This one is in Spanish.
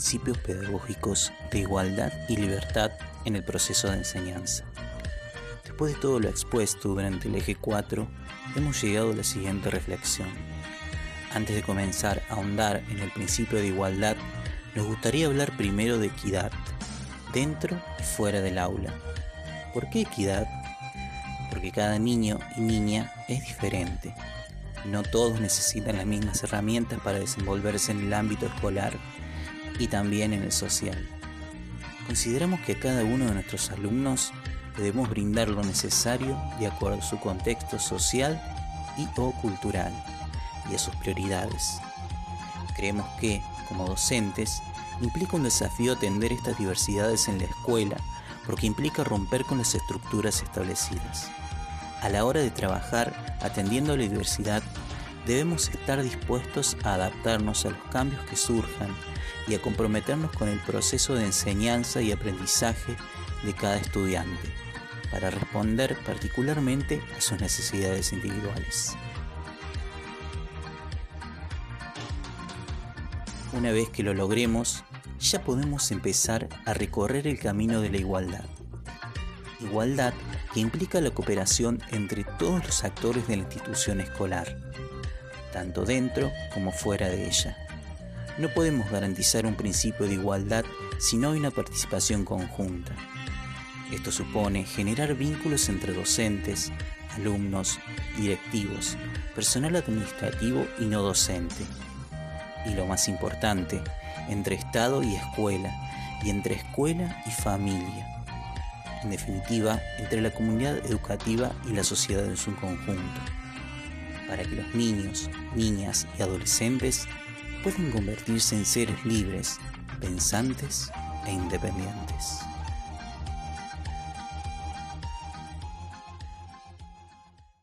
principios pedagógicos de igualdad y libertad en el proceso de enseñanza. Después de todo lo expuesto durante el eje 4, hemos llegado a la siguiente reflexión. Antes de comenzar a ahondar en el principio de igualdad, nos gustaría hablar primero de equidad, dentro y fuera del aula. ¿Por qué equidad? Porque cada niño y niña es diferente. No todos necesitan las mismas herramientas para desenvolverse en el ámbito escolar y también en el social. Consideramos que a cada uno de nuestros alumnos debemos brindar lo necesario de acuerdo a su contexto social y o cultural y a sus prioridades. Creemos que, como docentes, implica un desafío atender estas diversidades en la escuela porque implica romper con las estructuras establecidas. A la hora de trabajar atendiendo a la diversidad, debemos estar dispuestos a adaptarnos a los cambios que surjan y a comprometernos con el proceso de enseñanza y aprendizaje de cada estudiante, para responder particularmente a sus necesidades individuales. Una vez que lo logremos, ya podemos empezar a recorrer el camino de la igualdad. Igualdad que implica la cooperación entre todos los actores de la institución escolar, tanto dentro como fuera de ella. No podemos garantizar un principio de igualdad si no hay una participación conjunta. Esto supone generar vínculos entre docentes, alumnos, directivos, personal administrativo y no docente. Y lo más importante, entre Estado y escuela, y entre escuela y familia. En definitiva, entre la comunidad educativa y la sociedad en su conjunto, para que los niños, niñas y adolescentes puedan convertirse en seres libres, pensantes e independientes.